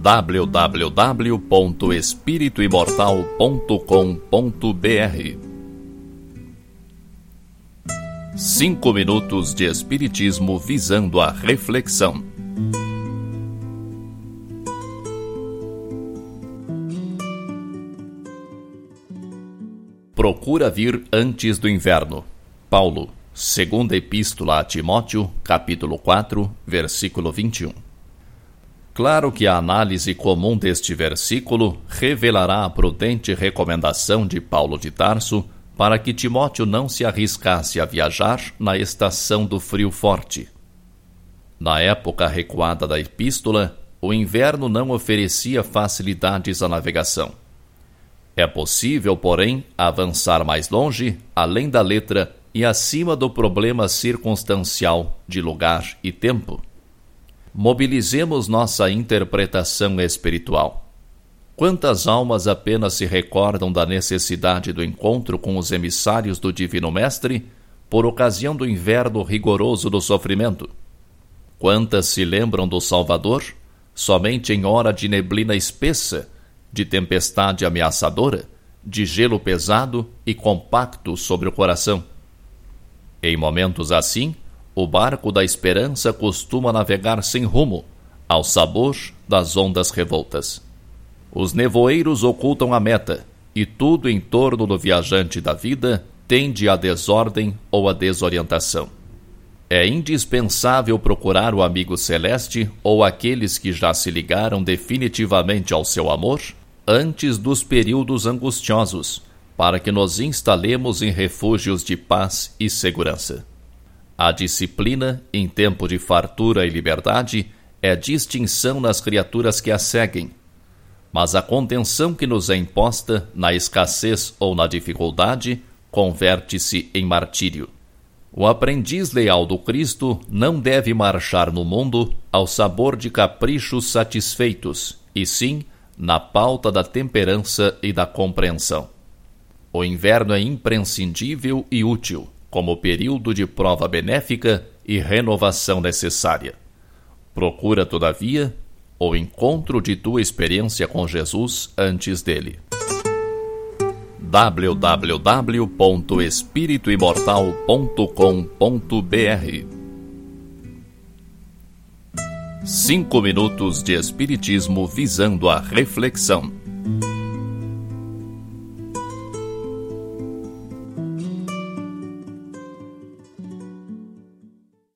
www.espirituimortal.com.br Cinco minutos de Espiritismo visando a reflexão. Procura vir antes do inverno. Paulo, segunda epístola a Timóteo, capítulo 4, versículo 21. Claro que a análise comum deste versículo revelará a prudente recomendação de Paulo de Tarso para que Timóteo não se arriscasse a viajar na estação do frio forte. Na época recuada da epístola, o inverno não oferecia facilidades à navegação. É possível, porém, avançar mais longe, além da letra e acima do problema circunstancial de lugar e tempo mobilizemos nossa interpretação espiritual. Quantas almas apenas se recordam da necessidade do encontro com os emissários do Divino Mestre por ocasião do inverno rigoroso do sofrimento? Quantas se lembram do Salvador somente em hora de neblina espessa, de tempestade ameaçadora, de gelo pesado e compacto sobre o coração? Em momentos assim, o barco da esperança costuma navegar sem rumo, ao sabor das ondas revoltas. Os nevoeiros ocultam a meta, e tudo em torno do viajante da vida tende à desordem ou à desorientação. É indispensável procurar o amigo celeste ou aqueles que já se ligaram definitivamente ao seu amor antes dos períodos angustiosos, para que nos instalemos em refúgios de paz e segurança. A disciplina, em tempo de fartura e liberdade, é distinção nas criaturas que a seguem. Mas a contenção que nos é imposta, na escassez ou na dificuldade, converte-se em martírio. O aprendiz leal do Cristo não deve marchar no mundo ao sabor de caprichos satisfeitos, e sim na pauta da temperança e da compreensão. O inverno é imprescindível e útil como período de prova benéfica e renovação necessária. Procura, todavia, o encontro de tua experiência com Jesus antes dele. www.espirituimortal.com.br Cinco minutos de Espiritismo visando a reflexão.